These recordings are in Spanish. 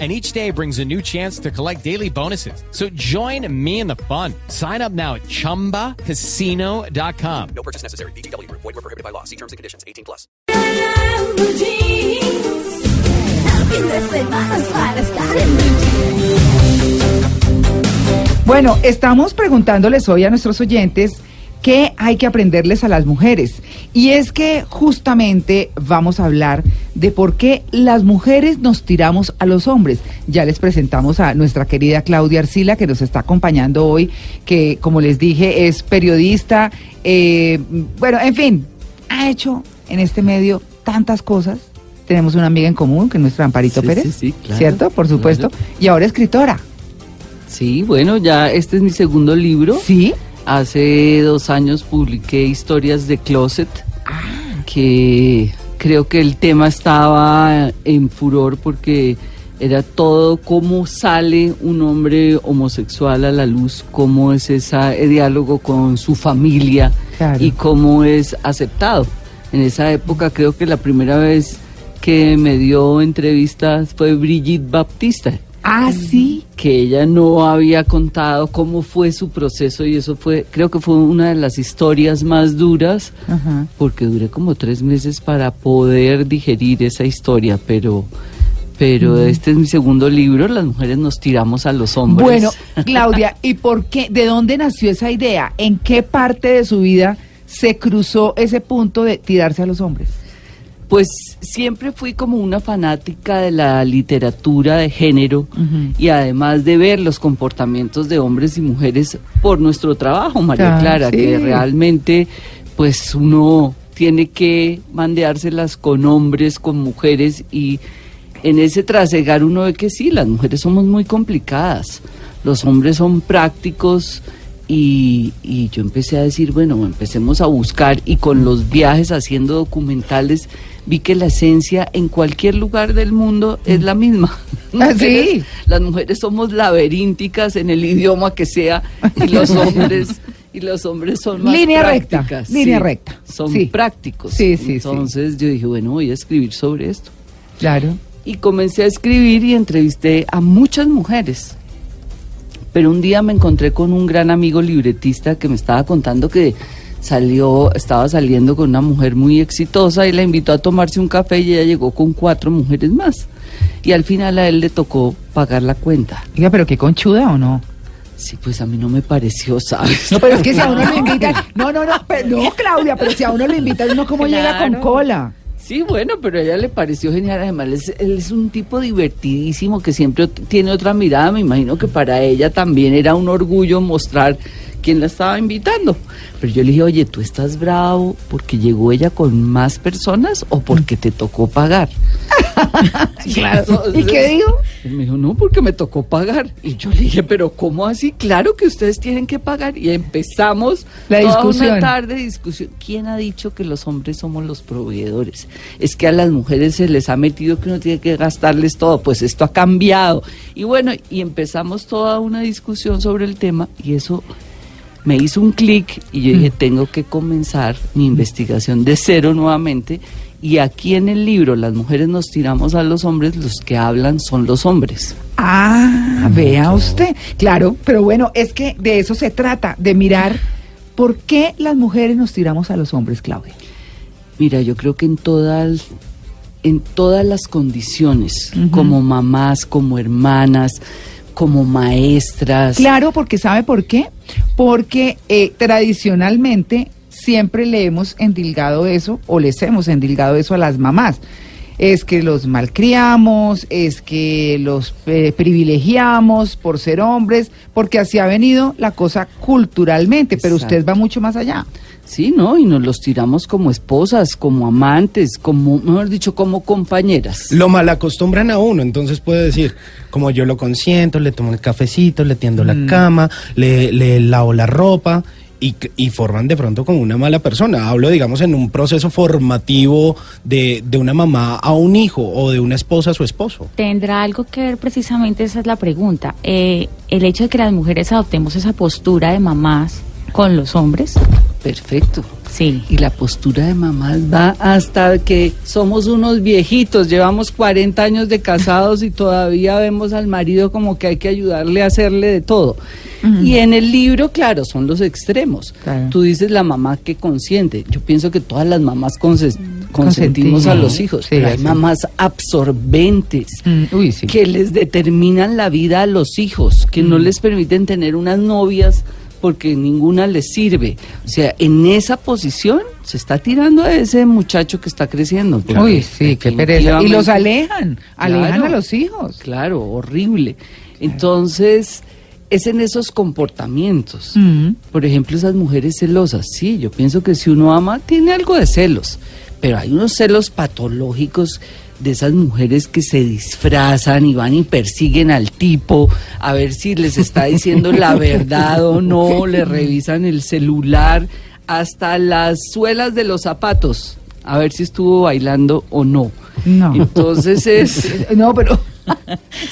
and each day brings a new chance to collect daily bonuses. So join me in the fun. Sign up now at ChumbaCasino.com. No purchase necessary. BGW. Void were prohibited by law. See terms and conditions. 18 plus. Bueno, estamos preguntándoles hoy a nuestros oyentes qué hay que aprenderles a las mujeres. Y es que justamente vamos a hablar de por qué las mujeres nos tiramos a los hombres. Ya les presentamos a nuestra querida Claudia Arcila, que nos está acompañando hoy, que como les dije es periodista. eh, bueno, en fin, ha hecho en este medio tantas cosas. Tenemos una amiga en común, que es nuestra Amparito Sí, Pérez, sí, sí, claro, ¿cierto? Por supuesto. Y ahora escritora. Sí, bueno, ya este es mi segundo libro. ¿Sí? Hace dos años publiqué Historias de Closet, Ah. que creo que el tema estaba en furor porque era todo cómo sale un hombre homosexual a la luz, cómo es ese diálogo con su familia Claro. y cómo es aceptado. En esa época creo que la primera vez que me dio entrevistas fue Brigitte Baptista Ah, sí. que ella no había contado cómo fue su proceso y eso fue, creo que fue una de las historias más duras, Ajá. porque duré como tres meses para poder digerir esa historia, pero, pero este es mi segundo libro, las mujeres nos tiramos a los hombres. Bueno, Claudia, ¿y por qué? ¿De dónde nació esa idea? ¿En qué parte de su vida se cruzó ese punto de tirarse a los hombres? Pues siempre fui como una fanática de la literatura de género y además de ver los comportamientos de hombres y mujeres por nuestro trabajo, María Ah, Clara, sí. que realmente pues uno tiene que mandeárselas con hombres, con mujeres y en ese trasegar uno ve que sí, las mujeres somos muy complicadas, los hombres son prácticos y, y yo empecé a decir, bueno, empecemos a buscar y con los viajes haciendo documentales vi que la esencia en cualquier lugar del mundo es la misma. Ah, Mujeres- sí. Las mujeres somos laberínticas en el idioma que sea y los hombres y los hombres son más Línea recta, prácticas, línea recta, Son sí. prácticos. Sí, sí, sí. Entonces yo dije, bueno, voy a escribir sobre esto. Claro. Y comencé a escribir y entrevisté a muchas mujeres. Pero un día me encontré con un gran amigo libretista que me estaba contando que salió, estaba saliendo con una mujer muy exitosa y la invitó a tomarse un café y ella llegó con cuatro mujeres más. Y al final a él le tocó pagar la cuenta. Oiga, pero qué conchuda o no. Sí, pues a mí no me pareció, ¿sabes? No, pero es que si a uno lo invitan. No, no, no, pero, no, Claudia, pero si a uno lo invitan, uno cómo llega con Claro. cola. Sí, bueno, pero a ella le pareció genial. Además, él es, él es un tipo divertidísimo que siempre tiene otra mirada. Me imagino que para ella también era un orgullo mostrar quién la estaba invitando. Pero yo le dije, oye, ¿tú estás bravo porque llegó ella con más personas o porque te tocó pagar? Claro. ¿Y qué digo? Él me dijo, no, porque me tocó pagar. Y yo le dije, pero ¿cómo así? Claro que ustedes tienen que pagar. Y empezamos La toda discusión. una tarde de discusión. ¿Quién ha dicho que los hombres somos los proveedores? Es que a las mujeres se les ha metido que uno tiene que gastarles todo. Pues esto ha cambiado. Y bueno, y empezamos toda una discusión sobre el tema y eso me hizo un clic y yo Mm. dije, tengo que comenzar mi investigación de cero nuevamente. Y aquí en el libro, Las mujeres nos tiramos a los hombres, los que hablan son los hombres. Ah, vea usted. Claro, pero bueno, es que de eso se trata, de mirar por qué las mujeres nos tiramos a los hombres, Claudia. Mira, yo creo que en todas, en todas las condiciones, como mamás, como hermanas, como maestras. Claro, porque ¿sabe por qué? Porque eh, tradicionalmente siempre le hemos endilgado eso, o les hemos endilgado eso a las mamás. Es que los malcriamos, es que los eh, privilegiamos por ser hombres, porque así ha venido la cosa culturalmente, pero usted va mucho más allá. Sí, ¿no? Y nos los tiramos como esposas, como amantes, como, mejor dicho, como compañeras. Lo mal acostumbran a uno, entonces puede decir, como yo lo consiento, le tomo el cafecito, le tiendo Mm. la cama, le, le lavo la ropa y, y forman de pronto como una mala persona. Hablo, digamos, en un proceso formativo de, de una mamá a un hijo o de una esposa a su esposo. Tendrá algo que ver precisamente, esa es la pregunta. Eh, el hecho de que las mujeres adoptemos esa postura de mamás con los hombres. Perfecto. Sí. Y la postura de mamás va hasta que somos unos viejitos, llevamos 40 años de casados y todavía vemos al marido como que hay que ayudarle a hacerle de todo. Y en el libro, claro, son los extremos. Claro. Tú dices la mamá que consiente. Yo pienso que todas las mamás conses- consentimos a los hijos, Sí, pero hay sí. mamás absorbentes Mm, uy, sí. que les determinan la vida a los hijos, que no les permiten tener unas novias porque ninguna les sirve. O sea, en esa posición se está tirando a ese muchacho que está creciendo. Uy, sí, qué pereza. Y los alejan, alejan Claro. a los hijos. Claro, horrible. Entonces, es en esos comportamientos. Mm. Por ejemplo, esas mujeres celosas. Sí, yo pienso que si uno ama, tiene algo de celos. Pero hay unos celos patológicos de esas mujeres que se disfrazan y van y persiguen al tipo a ver si les está diciendo la verdad o no, le revisan el celular, hasta las suelas de los zapatos, a ver si estuvo bailando o no. No. Entonces es... No, pero.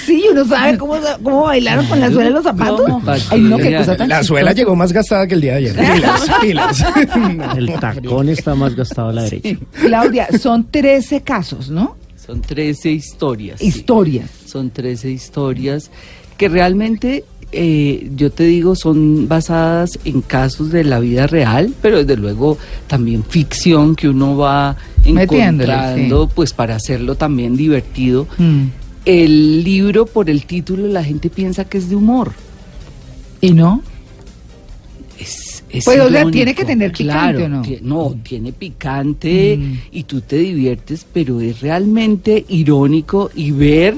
sí, uno sabe cómo, cómo bailaron con la suela de los zapatos. ¿Cómo? Ay, no, qué cosa tan La suela llegó más gastada que el día de ayer. Pilas, pilas. No, El tacón está más gastado a la derecha. Claudia, son 13 casos, ¿no? Son 13 historias. sí. Historias. Son 13 historias que realmente, eh, yo te digo, son basadas en casos de la vida real, pero desde luego también ficción que uno va encontrando, sí. pues para hacerlo también divertido. Mm. El libro, por el título, la gente piensa que es de humor. ¿Y no? Es, es Pues, o sea, tiene que tener picante, ¿o no? no, tiene picante Mm. y tú te diviertes, pero es realmente irónico y ver,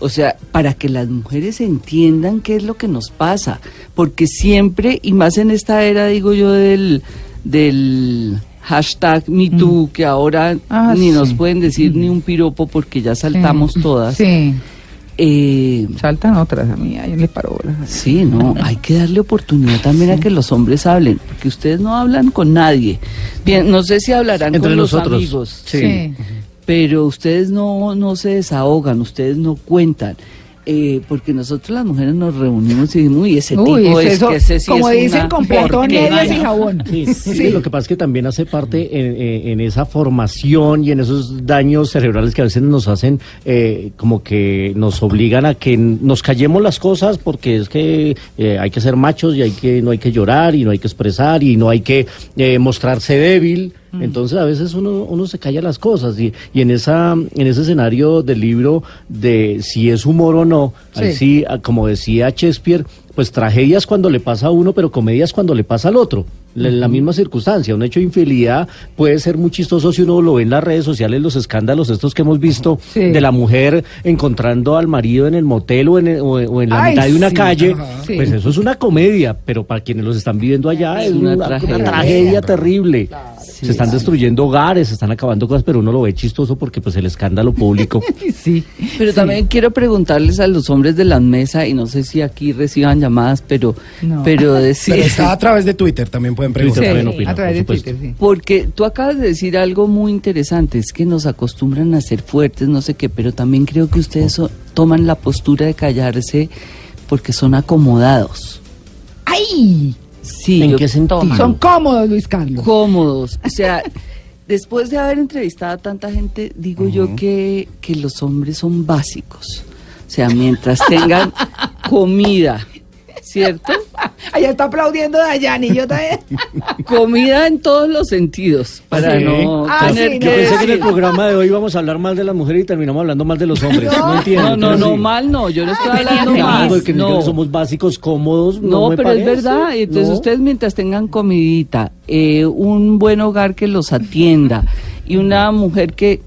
o sea, para que las mujeres entiendan qué es lo que nos pasa, porque siempre, y más en esta era, digo yo, del, del hashtag MeToo, que ahora Mm. Ah, ni nos pueden decir ni un piropo porque ya saltamos Sí. todas. Sí. Eh, Saltan otras a mí, paro bolas. Sí, no, hay que darle oportunidad también a que los hombres hablen, porque ustedes no hablan con nadie. Bien, no sé si hablarán Entre con los nosotros. amigos, Sí. pero ustedes no, no se desahogan, ustedes no cuentan. Eh, porque nosotros las mujeres nos reunimos y decimos, uy, ese Uy, tipo es es eso, que ese sí como es dicen, una con platón, porquería". medias y jabón. Sí, sí, lo que pasa es que también hace parte en, en- en esa formación y en esos daños cerebrales que a veces nos hacen, eh, como que nos obligan a que nos callemos las cosas porque es que eh, hay que ser machos y hay que no hay que llorar y no hay que expresar y no hay que eh, mostrarse débil. Entonces a veces uno, uno se calla las cosas y, y en esa en ese escenario del libro de si es humor o no, ahí Sí. sí, ah, como decía Shakespeare, pues tragedias cuando le pasa a uno, pero comedias cuando le pasa al otro. La- En la misma circunstancia, un hecho de infidelidad puede ser muy chistoso si uno lo ve en las redes sociales, los escándalos estos que hemos visto Sí. de la mujer encontrando al marido en el motel o en, el- o, o en la Ay, mitad de una sí. calle, Ajá. Pues eso es una comedia, pero para quienes los están viviendo allá Es es una una, una tragedia. tragedia, se están destruyendo hogares, se están acabando cosas, pero uno lo ve chistoso porque pues el escándalo público. Sí. Pero también quiero preguntarles a los hombres de la mesa, y no sé si aquí reciban llamadas, pero, No. pero decir... Pero está a través de Twitter, también pueden preguntar. también Sí, opina, a través de por. Twitter, sí. Porque tú acabas de decir algo muy interesante, es que nos acostumbran a ser fuertes, no sé qué, pero también creo que ustedes so- toman la postura de callarse porque son acomodados. ¡Ay! Sí, ¿En yo- qué sentido? Son cómodos, Luis Carlos. cómodos. O sea, después de haber entrevistado a tanta gente, digo yo que, que los hombres son básicos. O sea, mientras tengan comida, ¿cierto? Allá está aplaudiendo Dayani, yo también. Comida en todos los sentidos, para Sí. no Ah, tener sí, que no. Yo pensé que en el programa de hoy íbamos a hablar mal de las mujeres y terminamos hablando mal de los hombres. No, entiendo. No, no, no, mal no, yo no estoy hablando feliz. mal. Porque no. somos básicos, cómodos. No, No, me pero es verdad. Entonces No. ustedes mientras tengan comidita, eh, un buen hogar que los atienda y una mujer que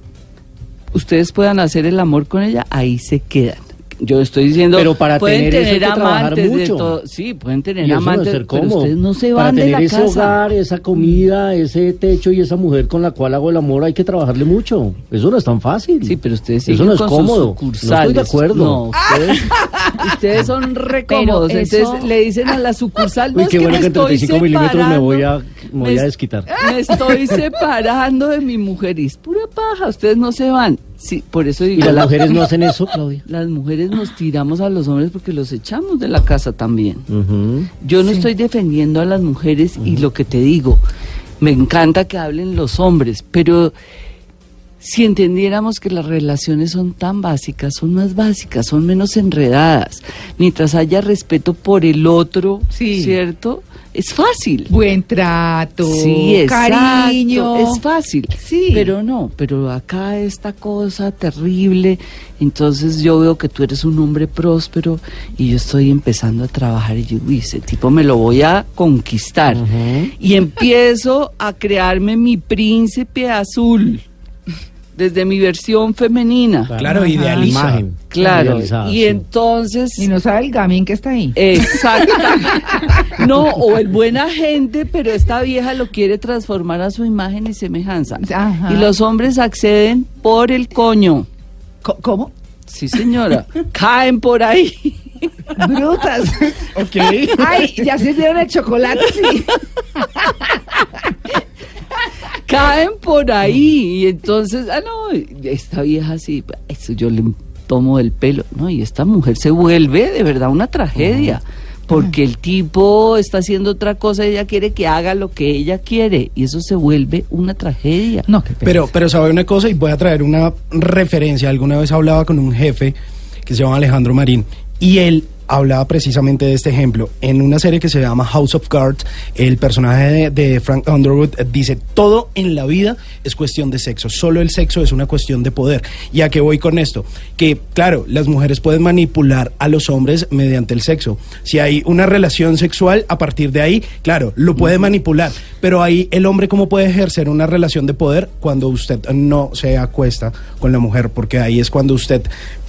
ustedes puedan hacer el amor con ella, ahí se quedan. Yo estoy diciendo, Pero para pueden tener eso hay que trabajar amantes de mucho. todo, sí, pueden tener no amantes, pero ustedes no se Para van de tener la ese casa. hogar, esa comida, ese techo y esa mujer con la cual hago el amor hay que trabajarle mucho. Eso no es tan fácil. Sí, pero ustedes Eso no es cómodo. No estoy de acuerdo. No, ustedes, ustedes son re Pero cómodos. eso- Entonces le dicen a la sucursal, no Uy, es qué que bueno me que en estoy 35 milímetros me voy a, me voy a es- desquitar. Me estoy separando de mi mujer y es pura paja, ustedes no se van. Sí, por eso ¿Y digo, las la- mujeres no hacen eso, Claudia? las mujeres nos tiramos a los hombres porque los echamos de la casa también. Yo no estoy defendiendo a las mujeres y lo que te digo, me encanta que hablen los hombres, pero si entendiéramos que las relaciones son tan básicas, son más básicas, son menos enredadas, mientras haya respeto por el otro, Sí. ¿cierto? Es fácil. Buen trato, Sí, exacto, cariño. Es fácil. Sí. Pero no, pero acá esta cosa terrible. Entonces yo veo que tú eres un hombre próspero y yo estoy empezando a trabajar y yo, uy, ese tipo me lo voy a conquistar. Y empiezo a crearme mi príncipe azul desde mi versión femenina. Claro, idealiza. Imagen. Claro. Idealizada, Y sí. entonces... Y no sabe el gamín que está ahí. Exacto. No, o el buena gente, pero esta vieja lo quiere transformar a su imagen y semejanza. Ajá. Y los hombres acceden por el coño. Co- ¿Cómo? Sí, señora. Caen por ahí. Brutas. Ok. Ay, ya sirvieron el chocolate, sí. Caen por ahí. Y entonces, ah, no, esta vieja sí, eso yo le tomo del pelo. No, y esta mujer se vuelve de verdad una tragedia. Porque el tipo está haciendo otra cosa y ella quiere que haga lo que ella quiere. Y eso se vuelve una tragedia. No, qué. Pero, pero sabe una cosa y voy a traer una referencia. Alguna vez hablaba con un jefe que se llama Alejandro Marín y él hablaba precisamente de este ejemplo. En una serie que se llama House of Cards, el personaje de, de Frank Underwood dice, todo en la vida es cuestión de sexo, solo el sexo es una cuestión de poder. ¿Y a qué voy con esto? Que, claro, las mujeres pueden manipular a los hombres mediante el sexo. Si hay una relación sexual, a partir de ahí, claro, lo puede manipular. Pero ahí el hombre, ¿cómo puede ejercer una relación de poder cuando usted no se acuesta con la mujer? Porque ahí es cuando usted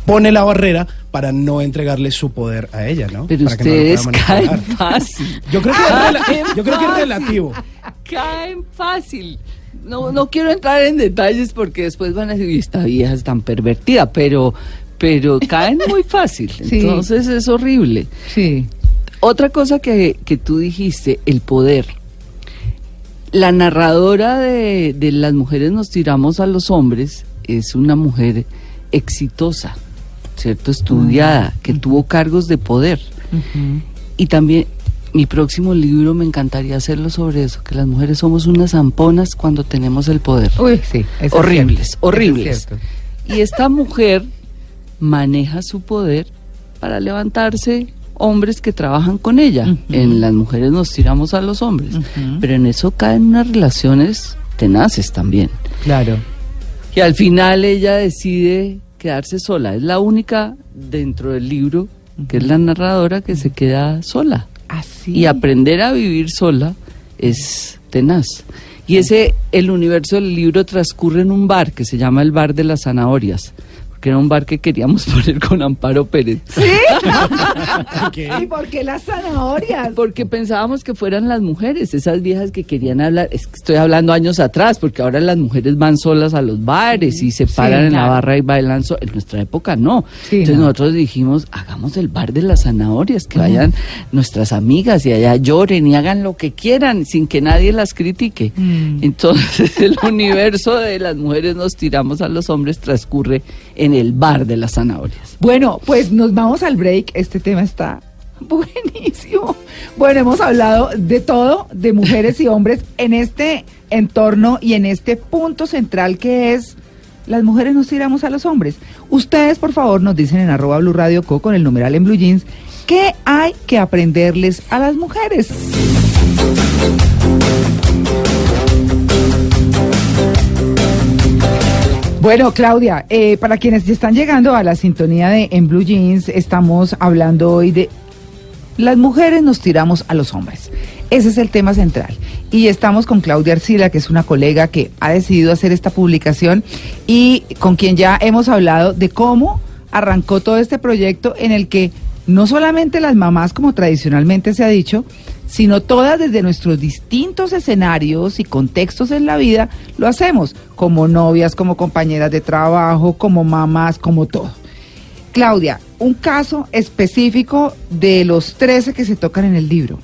pone la barrera para no entregarle su poder a ella, ¿no? Pero para que no lo pueda ustedes caen fácil. Yo creo que es Caen rela- yo creo que es fácil. relativo. Caen fácil. No, no quiero entrar en detalles porque después van a decir, "Uy, esta vieja es tan pervertida, pero, pero caen muy fácil. Sí. Entonces es horrible. Sí. Otra cosa que, que tú dijiste, el poder. La narradora de, de Las mujeres nos tiramos a los hombres es una mujer exitosa, ¿cierto? Estudiada, que tuvo cargos de poder. Y también mi próximo libro me encantaría hacerlo sobre eso, que las mujeres somos unas zamponas cuando tenemos el poder. Uy, sí. eso horribles, horribles. Eso es cierto. Y esta mujer maneja su poder para levantarse hombres que trabajan con ella. En las mujeres nos tiramos a los hombres, pero en eso caen unas relaciones tenaces también. Claro. Y al final ella decide quedarse sola. Es la única dentro del libro, que es la narradora, que se queda sola. Así. Y aprender a vivir sola es tenaz. Y ese, el universo del libro transcurre en un bar que se llama el Bar de las Zanahorias, porque era un bar que queríamos poner con Amparo Pérez. ¿Y por qué las zanahorias? Porque pensábamos que fueran las mujeres, esas viejas que querían hablar, es que estoy hablando años atrás, porque ahora las mujeres van solas a los bares y se paran en la barra y bailan solas. En nuestra época no. Sí, Entonces no. nosotros dijimos, hagamos el bar de las zanahorias, que vayan nuestras amigas y allá lloren y hagan lo que quieran sin que nadie las critique. Mm. Entonces el universo de las mujeres nos tiramos a los hombres transcurre en el bar de las zanahorias. Bueno, pues nos vamos al break. Este tema está buenísimo. Bueno, hemos hablado de todo, de mujeres y hombres, en este entorno y en este punto central que es las mujeres nos tiramos a los hombres. Ustedes, por favor, nos dicen en arroba Blue Radio Co con el numeral en Blue Jeans, ¿qué hay que aprenderles a las mujeres? Bueno, Claudia, eh, para quienes están llegando a la sintonía de En Blue Jeans, estamos hablando hoy de las mujeres nos tiramos a los hombres. Ese es el tema central. Y estamos con Claudia Arcila, que es una colega que ha decidido hacer esta publicación y con quien ya hemos hablado de cómo arrancó todo este proyecto en el que no solamente las mamás, como tradicionalmente se ha dicho, sino todas desde nuestros distintos escenarios y contextos en la vida lo hacemos, como novias, como compañeras de trabajo, como mamás, como todo. Claudia, un caso específico de los 13 que se tocan en el libro.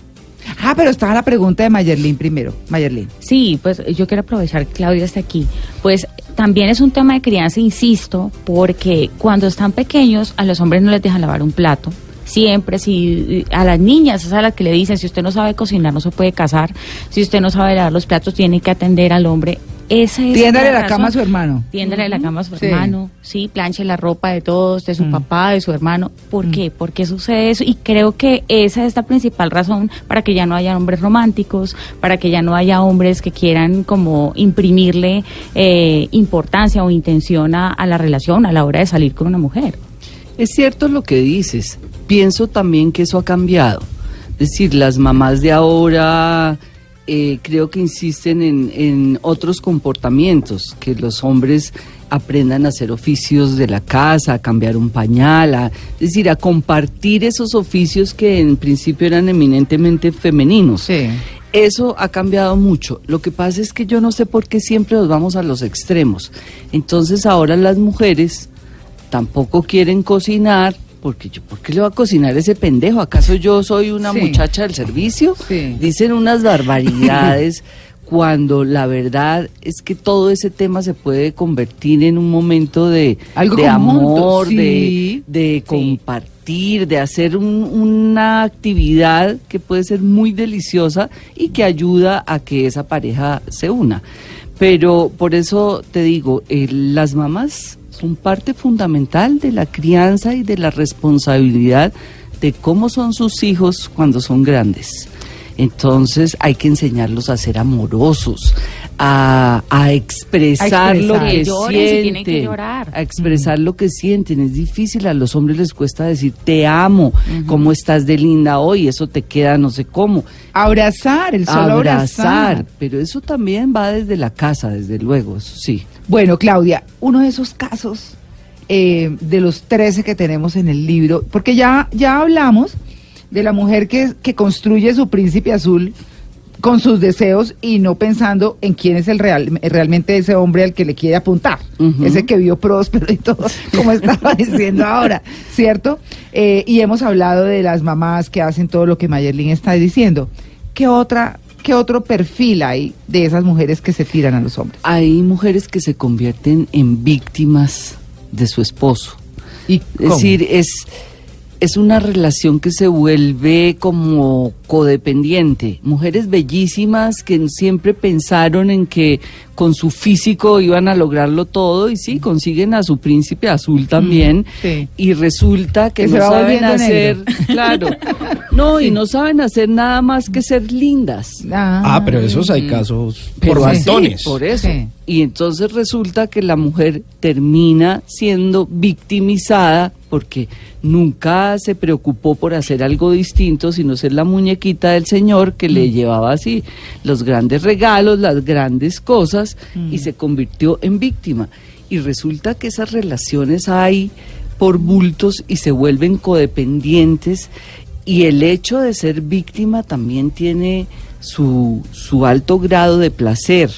Ah, pero estaba la pregunta de Mayerlin primero. Mayerlin. Sí, pues yo quiero aprovechar que Claudia está aquí. Pues también es un tema de crianza, insisto, porque cuando están pequeños a los hombres no les dejan lavar un plato. Siempre, si a las niñas es a las que le dicen, si usted no sabe cocinar no se puede casar, si usted no sabe lavar los platos tiene que atender al hombre. Esa es Tiéndale la la cama a su hermano. Tiéndale la cama a su Sí. hermano, sí, planche la ropa de todos, de su Mm. papá, de su hermano. ¿Por qué? ¿Por qué sucede eso? Y creo que esa es la principal razón para que ya no haya hombres románticos, para que ya no haya hombres que quieran como imprimirle eh, importancia o intención a, a la relación a la hora de salir con una mujer. Es cierto lo que dices. Pienso también que eso ha cambiado. Es decir, las mamás de ahora eh, creo que insisten en, en otros comportamientos, que los hombres aprendan a hacer oficios de la casa, a cambiar un pañal, a- es decir, a compartir esos oficios que en principio eran eminentemente femeninos. Sí. Eso ha cambiado mucho. Lo que pasa es que yo no sé por qué siempre nos vamos a los extremos. Entonces ahora las mujeres tampoco quieren cocinar, porque yo, ¿por qué le va a cocinar ese pendejo? ¿Acaso yo soy una Sí. muchacha del servicio? Sí. Dicen unas barbaridades cuando la verdad es que todo ese tema se puede convertir en un momento de, Algo de amor, sí. de, de compartir, de hacer un- una actividad que puede ser muy deliciosa y que ayuda a que esa pareja se una. Pero por eso te digo, eh, las mamás son parte fundamental de la crianza y de la responsabilidad de cómo son sus hijos cuando son grandes. Entonces hay que enseñarlos a ser amorosos, a, a expresar, A lo expresar. que Que lloren si sienten, tienen que llorar. a expresar lo que sienten. Es difícil, a los hombres les cuesta decir te amo, cómo estás de linda hoy, eso te queda no sé cómo. Abrazar, el solo abrazar. pero eso también va desde la casa, desde luego, eso sí. Bueno, Claudia, uno de esos casos eh, de los 13 que tenemos en el libro, porque ya, ya hablamos de la mujer que, que construye su príncipe azul con sus deseos y no pensando en quién es el real, realmente ese hombre al que le quiere apuntar, ese que vio próspero y todo, como estaba diciendo ahora, ¿cierto? Eh, y hemos hablado de las mamás que hacen todo lo que Mayerlin está diciendo. ¿Qué otra, qué otro perfil hay de esas mujeres que se tiran a los hombres? Hay mujeres que se convierten en víctimas de su esposo. ¿Y Es cómo? decir, es, es una relación que se vuelve como codependiente. Mujeres bellísimas que siempre pensaron en que con su físico iban a lograrlo todo y sí, consiguen a su príncipe azul también. Mm, sí. Y resulta que, no saben hacer, claro, no, Sí. y no saben hacer nada más que ser lindas. Ah, pero esos hay casos Pero por sí, montones. por eso. Sí. Y entonces resulta que la mujer termina siendo victimizada porque nunca se preocupó por hacer algo distinto, sino ser la muñequita del Señor que le llevaba así los grandes regalos, las grandes cosas, y se convirtió en víctima. Y resulta que esas relaciones hay por bultos y se vuelven codependientes y el hecho de ser víctima también tiene su, su alto grado de placer.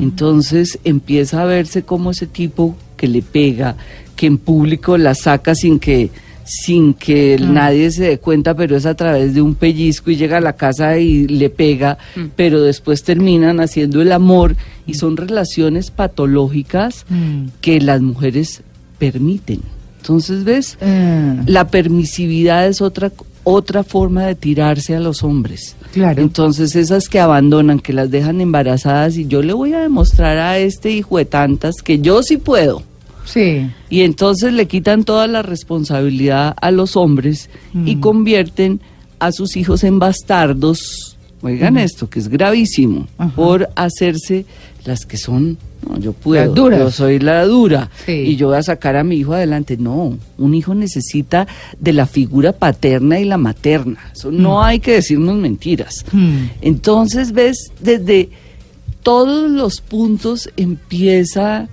Entonces empieza a verse como ese tipo que le pega, que en público la saca sin que sin que nadie se dé cuenta, pero es a través de un pellizco y llega a la casa y le pega, pero después terminan haciendo el amor y son relaciones patológicas Mm. que las mujeres permiten. Entonces, ¿ves? Eh, La permisividad es otra otra forma de tirarse a los hombres. Claro. Entonces esas que abandonan, que las dejan embarazadas y yo le voy a demostrar a este hijo de tantas que yo sí puedo. Sí. Y entonces le quitan toda la responsabilidad a los hombres y Mm. convierten a sus hijos en bastardos. Oigan esto, que es gravísimo, Mm. Ajá. por hacerse las que son, no, yo puedo, yo soy la dura Sí. y yo voy a sacar a mi hijo adelante. No, un hijo necesita de la figura paterna y la materna. Eso no Mm. hay que decirnos mentiras. Mm. Entonces, ves, desde todos los puntos empieza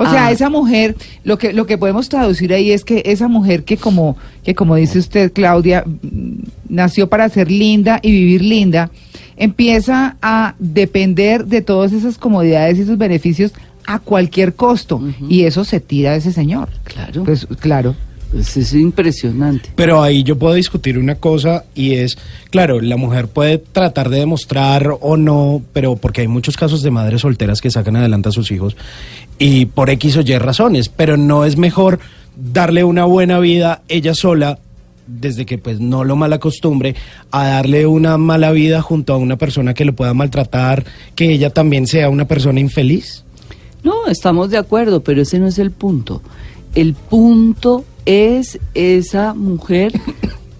O sea, a- esa mujer, lo que lo que podemos traducir ahí es que esa mujer que como que como dice usted, Claudia, mm, nació para ser linda y vivir linda, empieza a depender de todas esas comodidades y esos beneficios a cualquier costo y eso se tira de ese señor. Claro. Pues claro. Pues es impresionante. Pero ahí yo puedo discutir una cosa y es, claro, la mujer puede tratar de demostrar o no, pero porque hay muchos casos de madres solteras que sacan adelante a sus hijos y por X o Y razones, pero no es mejor darle una buena vida ella sola desde que pues no lo mala costumbre a darle una mala vida junto a una persona que lo pueda maltratar, que ella también sea una persona infeliz. No, estamos de acuerdo, pero ese no es el punto. El punto es esa mujer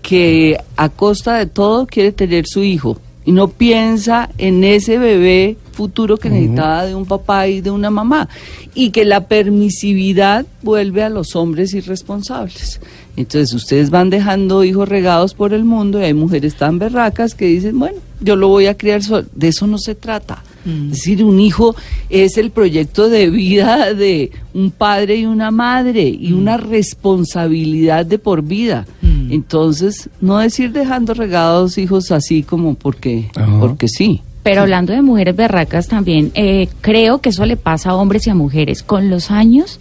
que a costa de todo quiere tener su hijo y no piensa en ese bebé futuro que necesitaba de un papá y de una mamá y que la permisividad vuelve a los hombres irresponsables. Entonces ustedes van dejando hijos regados por el mundo y hay mujeres tan berracas que dicen, bueno, yo lo voy a criar solo. De eso no se trata. Es decir, un hijo es el proyecto de vida de un padre y una madre y una responsabilidad de por vida. Mm. Entonces, no decir dejando regados hijos así como porque, Ajá. porque sí. Pero hablando de mujeres berracas también, eh, creo que eso le pasa a hombres y a mujeres. Con los años,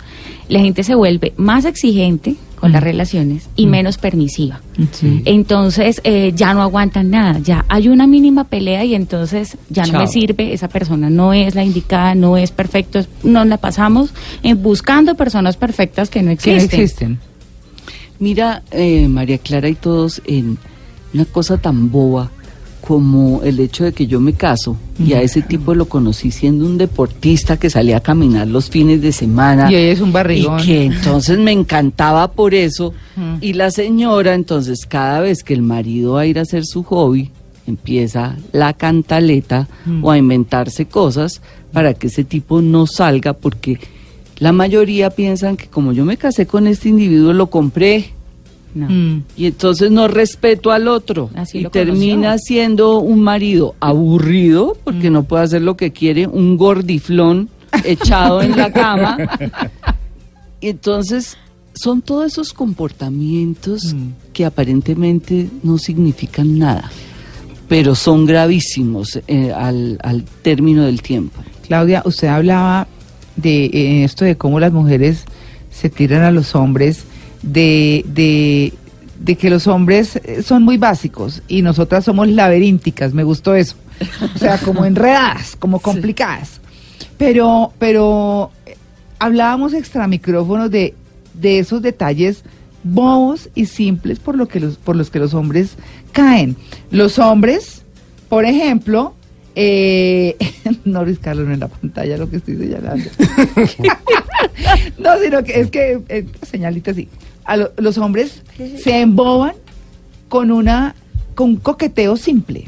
la gente se vuelve más exigente con las relaciones y menos permisiva. Entonces, eh, ya no aguantan nada, ya hay una mínima pelea y entonces ya no me sirve, esa persona no es la indicada, no es perfecto. Nos la pasamos eh, buscando personas perfectas que no Que no existen. existen. Mira, eh, María Clara y todos, en una cosa tan boba como el hecho de que yo me caso y a ese tipo lo conocí siendo un deportista que salía a caminar los fines de semana. Y hoy es un barrigón. Y que entonces me encantaba por eso. Y la señora, entonces, cada vez que el marido va a ir a hacer su hobby, empieza la cantaleta o a inventarse cosas para que ese tipo no salga, porque la mayoría piensan que como yo me casé con este individuo, lo compré. No. Mm. Y entonces no respeto al otro. Así y termina conoció. siendo un marido aburrido, Mm. porque no puede hacer lo que quiere, un gordiflón echado en la cama. Y entonces son todos esos comportamientos Mm. que aparentemente no significan nada, pero son gravísimos eh, al, al término del tiempo. Claudia, usted hablaba de eh, esto de cómo las mujeres se tiran a los hombres, de, de, de que los hombres eh, son muy básicos y nosotras somos laberínticas, me gustó eso. O sea, como enredadas, como complicadas. Pero, pero eh, hablábamos extra micrófonos de, de esos detalles bobos y simples por, lo que los, por los que los hombres caen. Los hombres, por ejemplo, eh, no Carlos no en la pantalla lo que estoy señalando. no, sino que es que, eh, señalita así. A lo- los hombres se emboban con una con un coqueteo simple,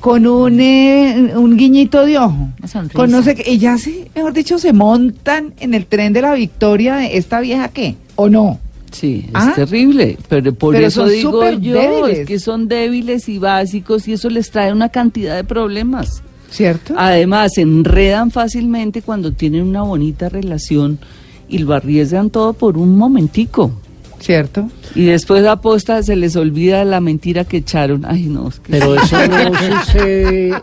con un, eh, un guiñito de ojo, con no sé qué, y ya se, mejor dicho, se montan en el tren de la victoria de esta vieja qué, o no. Sí, es Ah. terrible, pero por Pero eso digo yo, débiles. es que son débiles y básicos y eso les trae una cantidad de problemas. ¿Cierto? Además, se enredan fácilmente cuando tienen una bonita relación y lo arriesgan todo por un momentico. ¿Cierto? Y después a posta se les olvida la mentira que echaron. Ay, no, es que Pero eso no sucede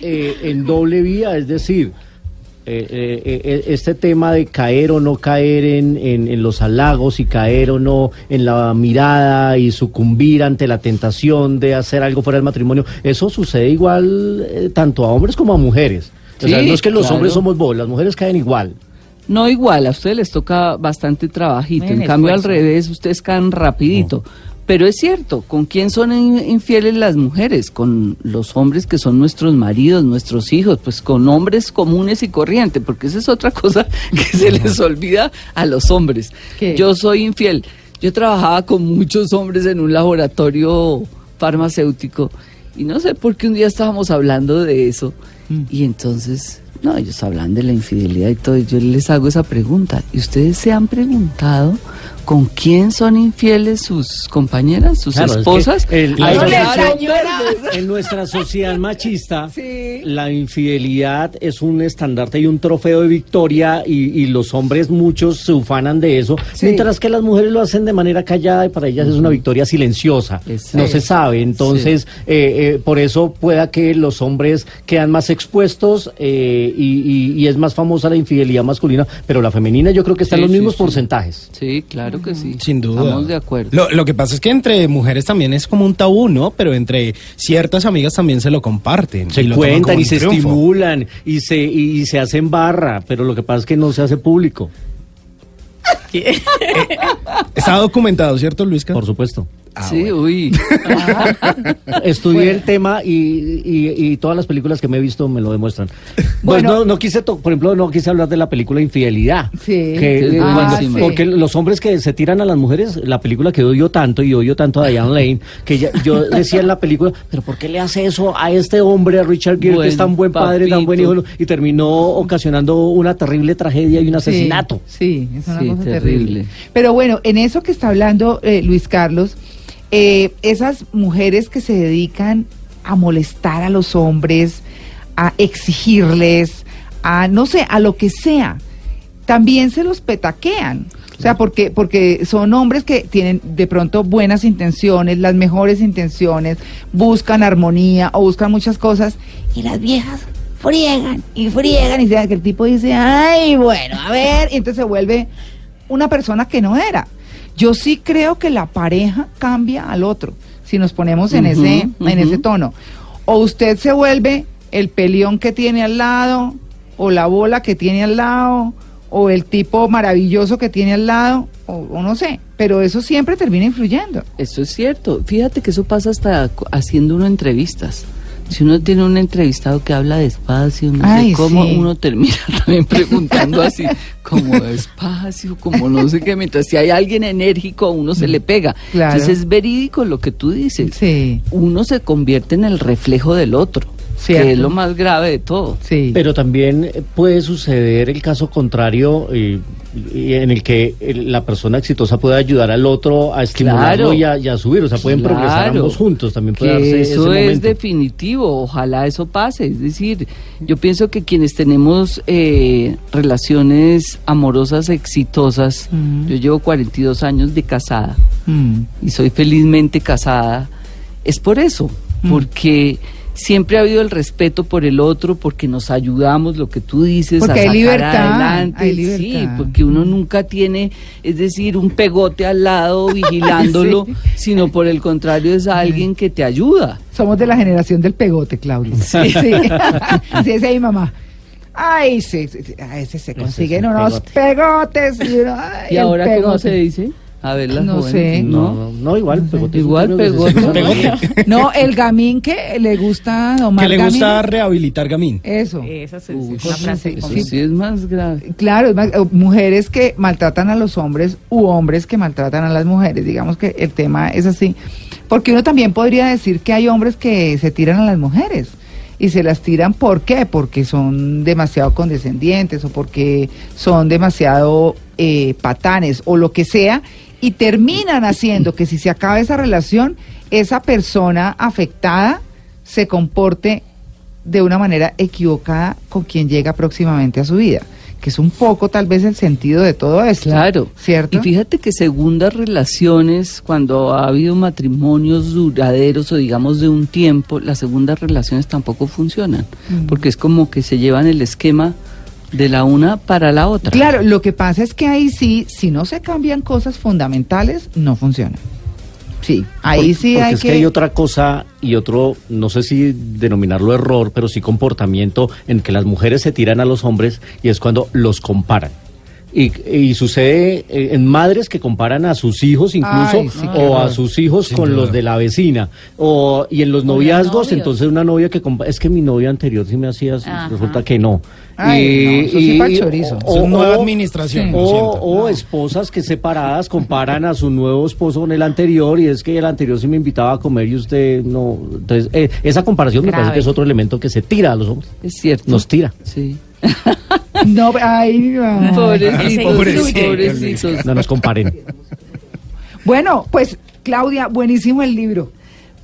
eh, en doble vía, es decir, eh, eh, eh, este tema de caer o no caer en, en- en los halagos y caer o no en la mirada y sucumbir ante la tentación de hacer algo fuera del matrimonio, eso sucede igual eh, tanto a hombres como a mujeres. o sea, no es que los claro. hombres somos vos, las mujeres caen igual. No igual, a ustedes les toca bastante trabajito, Buen en cambio al revés, ustedes caen rapidito. Pero es cierto, ¿con quién son in- infieles las mujeres? Con los hombres que son nuestros maridos, nuestros hijos, pues con hombres comunes y corrientes, porque esa es otra cosa que se les olvida a los hombres. ¿Qué? Yo soy infiel. Yo trabajaba con muchos hombres en un laboratorio farmacéutico y no sé por qué un día estábamos hablando de eso y entonces, no, ellos hablan de la infidelidad y todo, yo les hago esa pregunta. ¿Y ustedes se han preguntado ¿Con quién son infieles sus compañeras, sus Claro, es que esposas? el- la- En nuestra sociedad machista, Sí. la infidelidad es un estandarte y un trofeo de victoria y, y los hombres muchos se ufanan de eso, Sí. mientras que las mujeres lo hacen de manera callada y para ellas es una victoria silenciosa. Exacto. No se sabe, entonces eh, eh, por eso pueda que los hombres quedan más expuestos eh, y, y- y es más famosa la infidelidad masculina, pero la femenina yo creo que está en los mismos porcentajes. Sí, claro que sí. Sin duda. Estamos de acuerdo. Lo, lo que pasa es que entre mujeres también es como un tabú, ¿no? Pero entre ciertas amigas también se lo comparten. Se y cuentan y se triunfo. estimulan y se, y, y se hacen barra, pero lo que pasa es que no se hace público, Está documentado, ¿cierto, Luisca? por supuesto. Ah, sí, bueno. uy. Estudié el tema y, y- y todas las películas que me he visto me lo demuestran. Pues Bueno. no, no quise, to- por ejemplo, no quise hablar de la película Infidelidad. Sí. Que, Que es eh, cuando- buenísima. Porque los hombres que se tiran a las mujeres, la película que odio tanto y odio tanto a Diane Lane, que ya- yo decía en la película, pero ¿por qué le hace eso a este hombre, a Richard Gere, que es tan buen padre, tan buen hijo, y terminó ocasionando una terrible tragedia y un asesinato? Sí, sí, es una Sí, cosa terrible. terrible. Pero bueno, en eso que está hablando eh, Luis Carlos, eh, esas mujeres que se dedican a molestar a los hombres, a exigirles, a no sé, a lo que sea, también se los petaquean. O sea, porque, porque son hombres que tienen de pronto buenas intenciones, las mejores intenciones, buscan armonía o buscan muchas cosas, y las viejas friegan y friegan, y que el tipo dice, ay, bueno, a ver, y entonces se vuelve una persona que no era. Yo sí creo que la pareja cambia al otro, si nos ponemos en, ese, en ese tono. O usted se vuelve el peleón que tiene al lado, o la bola que tiene al lado, o el tipo maravilloso que tiene al lado, o, o no sé, pero eso siempre termina influyendo. Eso es cierto. Fíjate que eso pasa hasta haciendo uno entrevistas. Si uno tiene un entrevistado que habla despacio, no Ay, sé cómo, sí. uno termina también preguntando así, como despacio, como no sé qué. Mientras si hay alguien enérgico, a uno se le pega. Claro. Entonces es verídico lo que tú dices. Sí, Uno se convierte en el reflejo del otro, Cierto. que es lo más grave de todo. sí. Pero también puede suceder el caso contrario eh, y en el que la persona exitosa puede ayudar al otro a estimularlo Claro. y, a, y a subir. O sea, pueden progresar ambos juntos. También puede darse ese eso es definitivo, ojalá eso pase. Es decir, yo pienso que quienes tenemos eh, relaciones amorosas exitosas, Mm. yo llevo 42 años de casada y soy felizmente casada, es por eso, porque siempre ha habido el respeto por el otro, porque nos ayudamos, lo que tú dices, Porque a hay sacar libertad, adelante. hay Sí, libertad. porque uno nunca tiene, es decir, un pegote al lado vigilándolo, Sí. sino por el contrario es alguien que te ayuda. Somos de la generación del pegote, Claudia. Sí, sí. Así decía mi mamá. Ay, sí, sí, sí, a ese se consiguen un unos pegotes. Y, uno, ay, ¿Y ahora cómo se dice? A ver, las No jóvenes, sé. No, no, no, igual. pegote un Igual pegote. ¿no? No, el gamín que le gusta Omar Que le Gamín. gusta rehabilitar Gamín. Eso. Esa es Uy, una frase. eso sí. sí es más grave. Claro, es más, eh, mujeres que maltratan a los hombres u hombres que maltratan a las mujeres. Digamos que el tema es así. Porque uno también podría decir que hay hombres que se tiran a las mujeres. Y se las tiran, ¿por qué? Porque son demasiado condescendientes o porque son demasiado eh, patanes o lo que sea. Y terminan haciendo que si se acaba esa relación, esa persona afectada se comporte de una manera equivocada con quien llega próximamente a su vida, que es un poco tal vez el sentido de todo esto. Claro. ¿Cierto? Y fíjate que segundas relaciones, cuando ha habido matrimonios duraderos o digamos de un tiempo, las segundas relaciones tampoco funcionan, Mm. porque es como que se llevan el esquema de la una para la otra. Claro, lo que pasa es que ahí sí, si no se cambian cosas fundamentales, no funciona. Sí, ahí Por- sí porque hay es que... que hay otra cosa y otro, no sé si denominarlo error, pero sí comportamiento en que las mujeres se tiran a los hombres y es cuando los comparan. Y, y sucede eh, en madres que comparan a sus hijos incluso Ay, sí, qué o a sus hijos con los de la vecina o y en los noviazgos novia. entonces una novia que es que mi novia anterior sí me hacía Ajá. resulta que no Ay, no, eso sí pa'l chorizo. Es nueva administración, o, siento. o esposas que separadas comparan a su nuevo esposo con el anterior y es que el anterior sí me invitaba a comer y usted no. Entonces, eh, esa comparación me parece que es otro elemento que se tira a los hombres. Es cierto. Nos tira. Sí. No, ay, ay. Pobrecitos, Pobrecito, pobrecitos. No nos comparen. Bueno, pues Claudia, buenísimo el libro.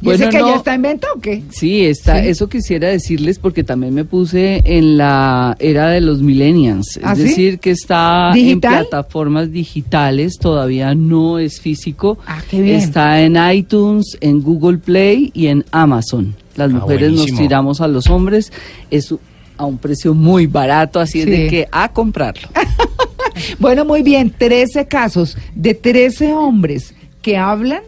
¿Y Bueno, ese que no. ya está en venta o qué? Sí, está, Sí. eso quisiera decirles porque también me puse en la era de los millennials, es ¿Ah, sí? decir, que está ¿Digital? en plataformas digitales, todavía no es físico. Ah, qué bien. Está en iTunes, en Google Play y en Amazon. Las Ah, mujeres nos tiramos a los hombres, es a un precio muy barato, así es Sí. de que a comprarlo. Bueno, muy bien, 13 casos de 13 hombres que hablan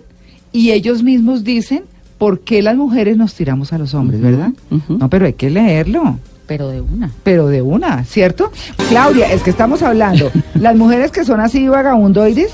y ellos mismos dicen por qué las mujeres nos tiramos a los hombres, ¿verdad? No, pero hay que leerlo. Pero de una. Pero de una, ¿cierto? Claudia, es que estamos hablando, las mujeres que son así vagabundoides,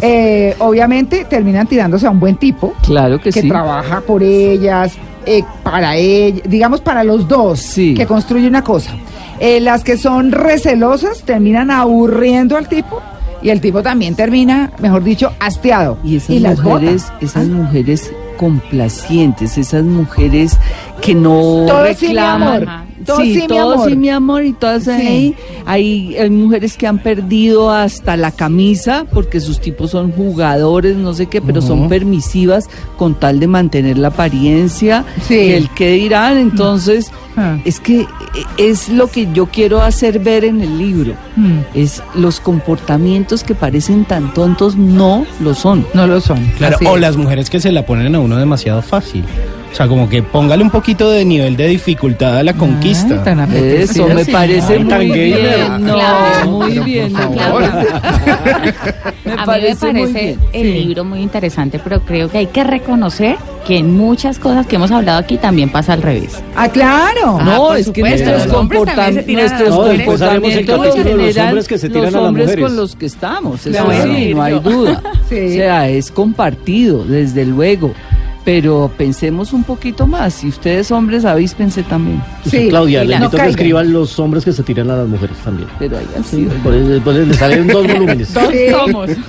eh, obviamente terminan tirándose a un buen tipo Claro que, que sí. trabaja por ellas, eh, para ellas, digamos para los dos, Sí. que construye una cosa. Eh, las que son recelosas terminan aburriendo al tipo y el tipo también termina, mejor dicho, hastiado. Y esas las mujeres, esas mujeres complacientes, esas mujeres que no Todo sí, mi reclaman. Todo sí, mi todo amor. sí, mi amor, y todas Sí. ahí. Hay, hay mujeres que han perdido hasta la camisa porque sus tipos son jugadores, no sé qué, pero son permisivas con tal de mantener la apariencia. Sí. Y el que dirán, entonces, Ah. es que eh, es lo que yo quiero hacer ver en el libro. Mm, Es los comportamientos que parecen tan tontos no lo son. no lo son. Claro, así o es. las mujeres que se la ponen a uno demasiado fácil. O sea, como que póngale un poquito de nivel de dificultad a la conquista. Apetecido, Eso me parece Ay, muy bien. No, Claro. muy bien. favor. parece- me a mí me parece muy bien. el libro muy interesante, pero creo que hay que reconocer que en muchas cosas que hemos hablado aquí también pasa al revés. Ah, claro. Ah, No, es que nuestros, comportam- nuestros. No, comportamientos los hombres que se tiran los a las hombres mujeres. con los que estamos. Eso Claro. sí, no hay duda. Sí. O sea, es compartido, desde luego. Pero pensemos un poquito más. Y ustedes hombres avíspense también. Sí. Claudia, le invito no a que caigan. escriban los hombres que se tiran a las mujeres también. Pero hayan sido. Por eso, después le salen dos volúmenes. Sí.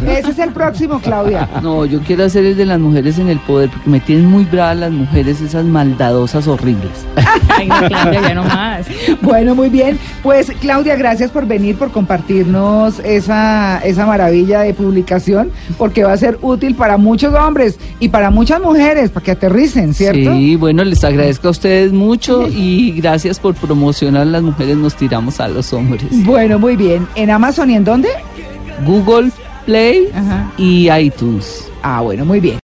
Ese es el próximo, Claudia. No, yo quiero hacer el de las mujeres en el poder, porque me tienen muy bravas las mujeres, esas maldadosas horribles. Ay, no, Claudia, ya no más. Bueno, muy bien. Pues Claudia, gracias por venir, por compartirnos esa, esa maravilla de publicación, porque va a ser útil para muchos hombres y para muchas mujeres, para que aterricen, ¿cierto? Sí, bueno, les agradezco a ustedes mucho y gracias por promocionar Las mujeres nos tiramos a los hombres. Bueno, muy bien. ¿En Amazon y en dónde? Google Play Ajá. y iTunes. Ah, bueno, muy bien.